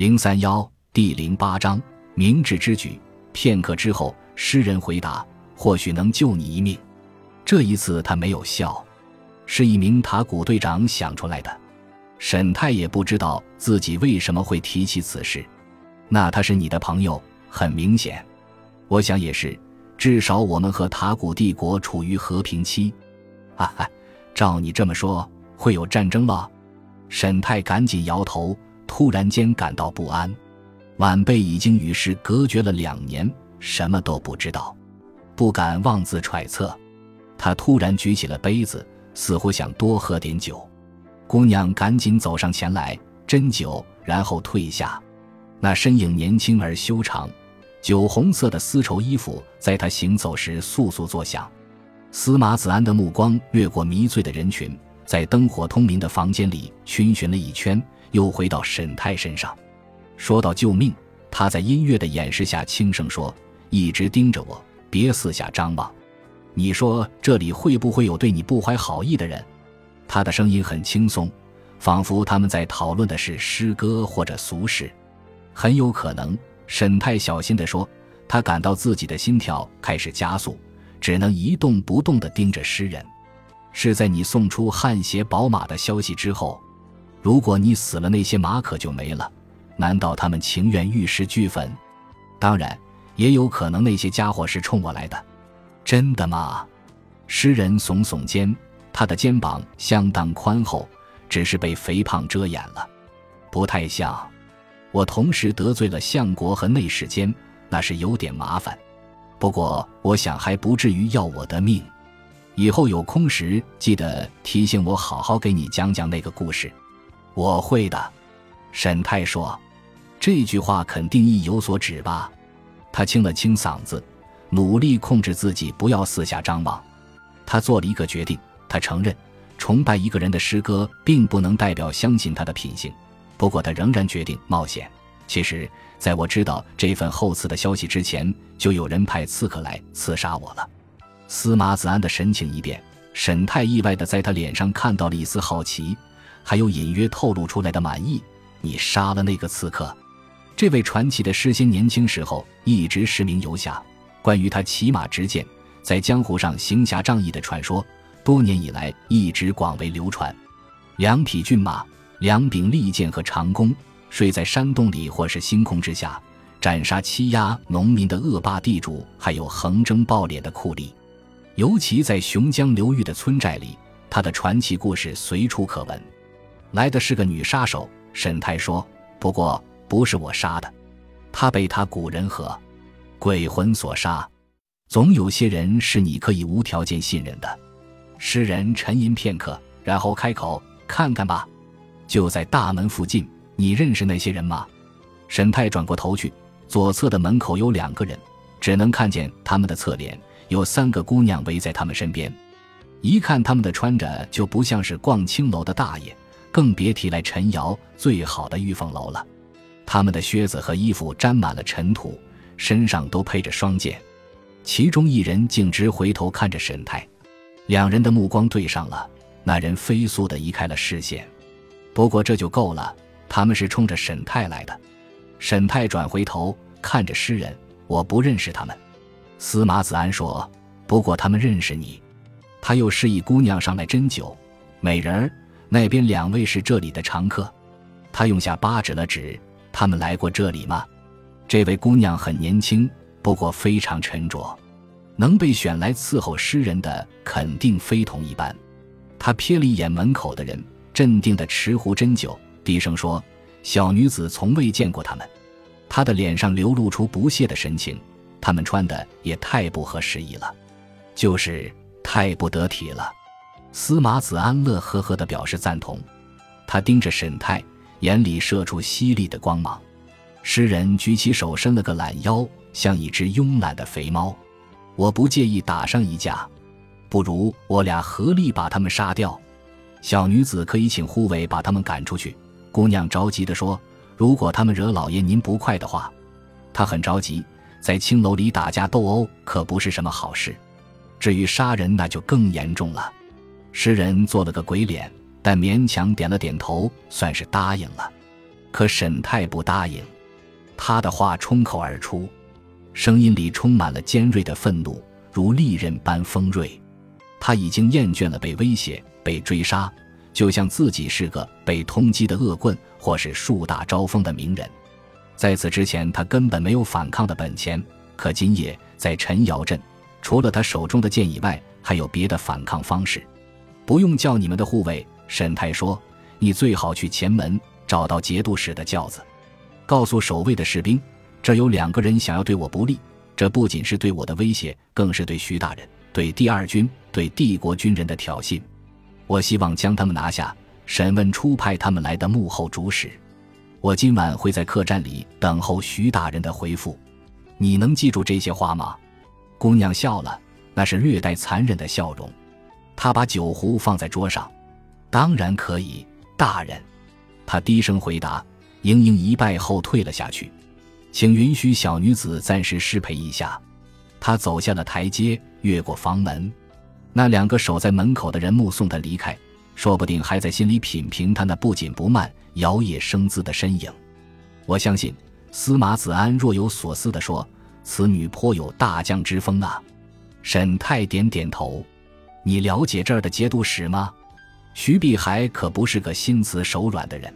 零三幺第零八章明智之举。片刻之后，诗人回答：“或许能救你一命。”这一次他没有笑，是一名塔古队长想出来的。沈太也不知道自己为什么会提起此事。那他是你的朋友，很明显。我想也是，至少我们和塔古帝国处于和平期。哈哈，照你这么说，会有战争了？沈太赶紧摇头，突然间感到不安。晚辈已经与世隔绝了两年，什么都不知道，不敢妄自揣测。他突然举起了杯子，似乎想多喝点酒。姑娘赶紧走上前来斟酒，然后退下。那身影年轻而修长。酒红色的丝绸衣服在他行走时簌簌作响，司马子安的目光掠过迷醉的人群，在灯火通明的房间里逡巡了一圈，又回到沈太身上。说到救命，他在音乐的掩饰下轻声说：“一直盯着我，别四下张望。你说这里会不会有对你不怀好意的人？”他的声音很轻松，仿佛他们在讨论的是诗歌或者俗事。很有可能。沈太小心地说：“他感到自己的心跳开始加速，只能一动不动地盯着诗人。是在你送出汗血宝马的消息之后，如果你死了，那些马可就没了。难道他们情愿玉石俱焚？当然，也有可能那些家伙是冲我来的。真的吗？”诗人耸耸肩，他的肩膀相当宽厚，只是被肥胖遮掩了，不太像。我同时得罪了相国和内侍监，那是有点麻烦。不过我想还不至于要我的命。以后有空时记得提醒我，好好给你讲讲那个故事。我会的。沈太说，这句话肯定意有所指吧？他清了清嗓子，努力控制自己不要四下张望。他做了一个决定，他承认，崇拜一个人的诗歌并不能代表相信他的品性。不过他仍然决定冒险。其实，在我知道这份后赐的消息之前，就有人派刺客来刺杀我了。司马子安的神情一变，沈太意外的在他脸上看到了一丝好奇，还有隐约透露出来的满意。你杀了那个刺客？这位传奇的诗仙年轻时候一直实名游侠，关于他骑马执剑，在江湖上行侠仗义的传说，多年以来一直广为流传。两匹骏马。两柄利剑和长弓，睡在山洞里或是星空之下，斩杀欺压农民的恶霸地主，还有横征暴敛的酷吏。尤其在熊江流域的村寨里，他的传奇故事随处可闻。来的是个女杀手，沈太说：“不过不是我杀的，她被他古人和鬼魂所杀。总有些人是你可以无条件信任的。”诗人沉吟片刻，然后开口：“看看吧。”就在大门附近，你认识那些人吗？沈太转过头去，左侧的门口有两个人，只能看见他们的侧脸。有三个姑娘围在他们身边，一看他们的穿着就不像是逛青楼的大爷，更别提来陈瑶最好的玉凤楼了。他们的靴子和衣服沾满了尘土，身上都配着双剑。其中一人径直回头看着沈太，两人的目光对上了，那人飞速地移开了视线。不过这就够了，他们是冲着沈太来的。沈太转回头看着诗人，我不认识他们。司马子安说：“不过他们认识你。”他又示意姑娘上来斟酒。美人儿，那边两位是这里的常客。他用下巴指了指，他们来过这里吗？这位姑娘很年轻，不过非常沉着。能被选来伺候诗人的，肯定非同一般。他瞥了一眼门口的人。镇定的持壶斟酒，低声说：“小女子从未见过他们。”她的脸上流露出不屑的神情。他们穿的也太不合时宜了，就是太不得体了。司马子安乐呵呵地表示赞同。他盯着沈太，眼里射出犀利的光芒。诗人举起手，伸了个懒腰，像一只慵懒的肥猫。我不介意打上一架，不如我俩合力把他们杀掉。小女子可以请护卫把他们赶出去。姑娘着急地说：“如果他们惹老爷您不快的话，她很着急。在青楼里打架斗殴可不是什么好事，至于杀人那就更严重了。”诗人做了个鬼脸，但勉强点了点头，算是答应了。可沈太不答应。他的话冲口而出，声音里充满了尖锐的愤怒，如利刃般锋锐。他已经厌倦了被威胁、被追杀，就像自己是个被通缉的恶棍，或是树大招风的名人。在此之前，他根本没有反抗的本钱。可今夜在陈瑶镇，除了他手中的剑以外，还有别的反抗方式。不用叫你们的护卫，沈太说：“你最好去前门找到节度使的轿子，告诉守卫的士兵，这有两个人想要对我不利。这不仅是对我的威胁，更是对徐大人、对第二军、对帝国军人的挑衅。我希望将他们拿下，审问出派他们来的幕后主使。我今晚会在客栈里等候徐大人的回复。”你能记住这些话吗？姑娘笑了，那是略带残忍的笑容。他把酒壶放在桌上，当然可以，大人。他低声回答。盈盈一拜后退了下去，请允许小女子暂时失陪一下。她走下了台阶，越过房门。那两个守在门口的人目送她离开，说不定还在心里品评她那不紧不慢、摇曳生姿的身影。我相信。司马子安若有所思地说：“此女颇有大将之风啊。”沈泰点点头：“你了解这儿的节度使吗？徐碧海可不是个心慈手软的人。”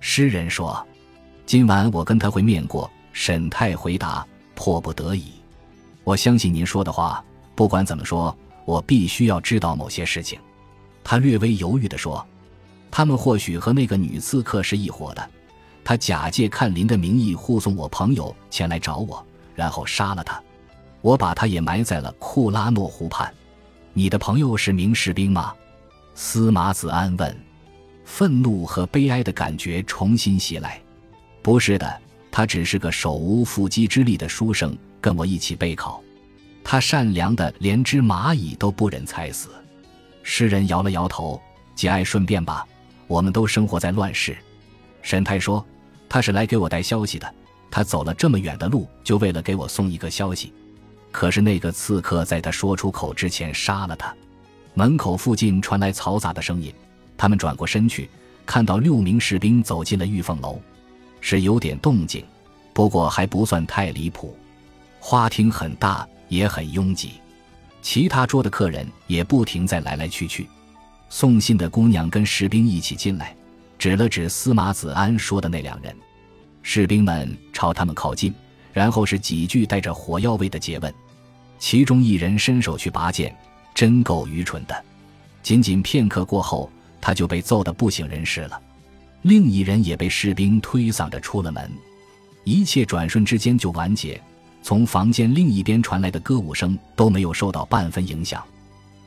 诗人说：“今晚我跟他会面过。”沈泰回答：“迫不得已。”我相信您说的话。不管怎么说，我必须要知道某些事情。”他略微犹豫地说：“他们或许和那个女刺客是一伙的。”他假借看林的名义护送我朋友前来找我，然后杀了他。我把他也埋在了库拉诺湖畔。你的朋友是名士兵吗？司马子安问。愤怒和悲哀的感觉重新袭来。不是的，他只是个手无缚鸡之力的书生，跟我一起备考。他善良的连只蚂蚁都不忍踩死。诗人摇了摇头，节哀顺变吧。我们都生活在乱世。神太说。他是来给我带消息的，他走了这么远的路，就为了给我送一个消息。可是那个刺客在他说出口之前杀了他。门口附近传来嘈杂的声音，他们转过身去，看到六名士兵走进了玉凤楼，是有点动静，不过还不算太离谱。花厅很大，也很拥挤，其他桌的客人也不停在来来去去。送信的姑娘跟士兵一起进来。指了指司马子安说的那两人，士兵们朝他们靠近，然后是几句带着火药味的诘问。其中一人伸手去拔剑，真够愚蠢的。仅仅片刻过后，他就被揍得不省人事了。另一人也被士兵推搡着出了门。一切转瞬之间就完结。从房间另一边传来的歌舞声都没有受到半分影响。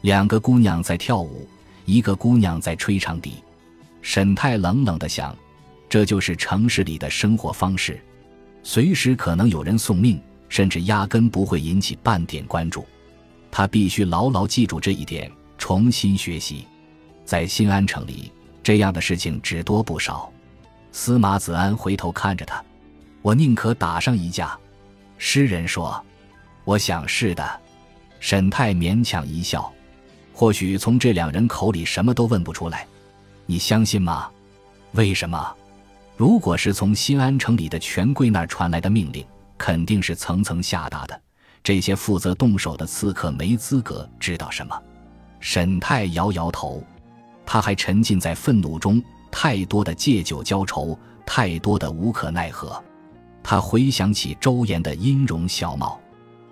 两个姑娘在跳舞，一个姑娘在吹长笛。沈太冷冷地想：“这就是城市里的生活方式，随时可能有人送命，甚至压根不会引起半点关注。他必须牢牢记住这一点，重新学习。在新安城里，这样的事情只多不少。”司马子安回头看着他：“我宁可打上一架。”诗人说：“我想是的。”沈太勉强一笑：“或许从这两人口里什么都问不出来。”你相信吗？为什么？如果是从新安城里的权贵那儿传来的命令，肯定是层层下达的。这些负责动手的刺客没资格知道什么。沈泰摇摇头，他还沉浸在愤怒中，太多的借酒浇愁，太多的无可奈何。他回想起周岩的音容笑貌，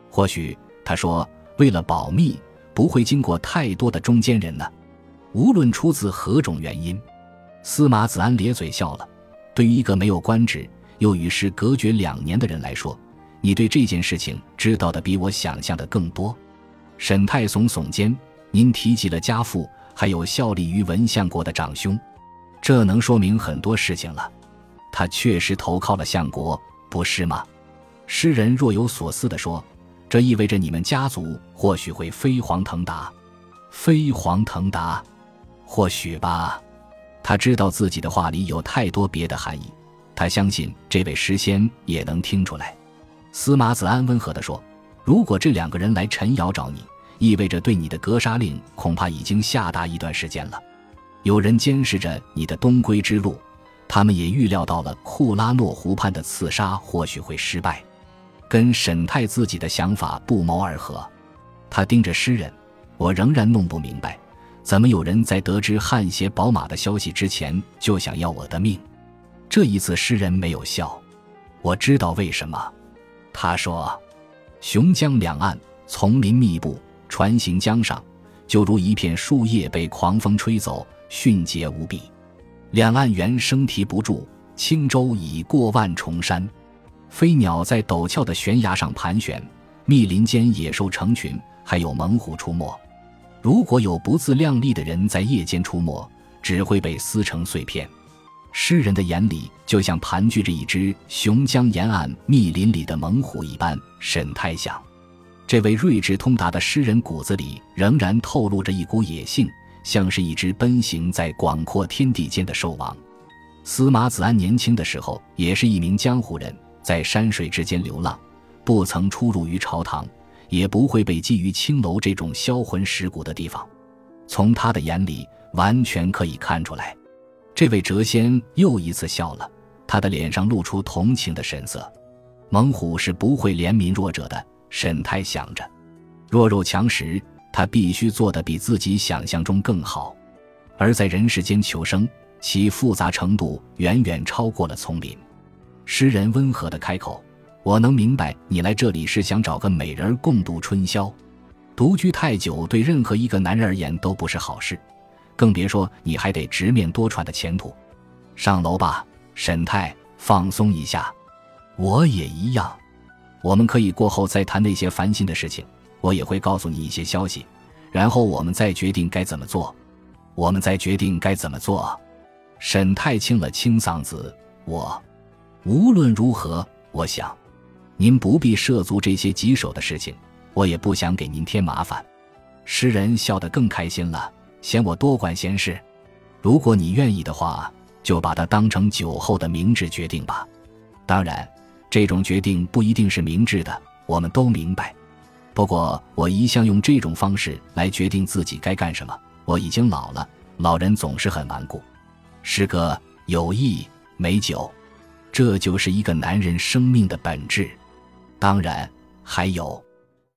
或许他说为了保密，不会经过太多的中间人呢。无论出自何种原因，司马子安咧嘴笑了。对于一个没有官职又与世隔绝两年的人来说，你对这件事情知道的比我想象的更多。沈太耸耸肩：“您提及了家父，还有效力于文相国的长兄，这能说明很多事情了。他确实投靠了相国，不是吗？”诗人若有所思地说：“这意味着你们家族或许会飞黄腾达。”飞黄腾达。或许吧，他知道自己的话里有太多别的含义。他相信这位诗仙也能听出来。司马子安温和地说：“如果这两个人来陈瑶找你，意味着对你的格杀令恐怕已经下达一段时间了。有人监视着你的东归之路，他们也预料到了库拉诺湖畔的刺杀或许会失败，跟沈泰自己的想法不谋而合。他盯着诗人，我仍然弄不明白，怎么有人在得知汗血宝马的消息之前就想要我的命。这一次，诗人没有笑。我知道为什么。他说：“雄江两岸丛林密布，船行江上，就如一片树叶被狂风吹走，迅捷无比。两岸猿声啼不住，轻舟已过万重山。飞鸟在陡峭的悬崖上盘旋，密林间野兽成群，还有猛虎出没。如果有不自量力的人在夜间出没，只会被撕成碎片。”诗人的眼里就像盘踞着一只雄江沿岸密林里的猛虎一般。沈太想，这位睿智通达的诗人骨子里仍然透露着一股野性，像是一只奔行在广阔天地间的兽王。司马子安年轻的时候也是一名江湖人，在山水之间流浪，不曾出入于朝堂，也不会被寄于青楼这种销魂蚀骨的地方。从他的眼里，完全可以看出来。这位谪仙又一次笑了，他的脸上露出同情的神色。猛虎是不会怜悯弱者的，沈太想着。弱肉强食，他必须做得比自己想象中更好。而在人世间求生，其复杂程度远远超过了丛林。诗人温和的开口：“我能明白，你来这里是想找个美人共度春宵。独居太久，对任何一个男人而言都不是好事。”更别说你还得直面多舛的前途。上楼吧，沈太，放松一下。我也一样。我们可以过后再谈那些烦心的事情。我也会告诉你一些消息，然后我们再决定该怎么做。我们再决定该怎么做。沈太清了清嗓子。我，无论如何，我想，您不必涉足这些棘手的事情。我也不想给您添麻烦。诗人笑得更开心了。嫌我多管闲事，如果你愿意的话，就把它当成酒后的明智决定吧。当然，这种决定不一定是明智的，我们都明白。不过，我一向用这种方式来决定自己该干什么。我已经老了，老人总是很顽固。诗歌有意美酒，这就是一个男人生命的本质。当然，还有。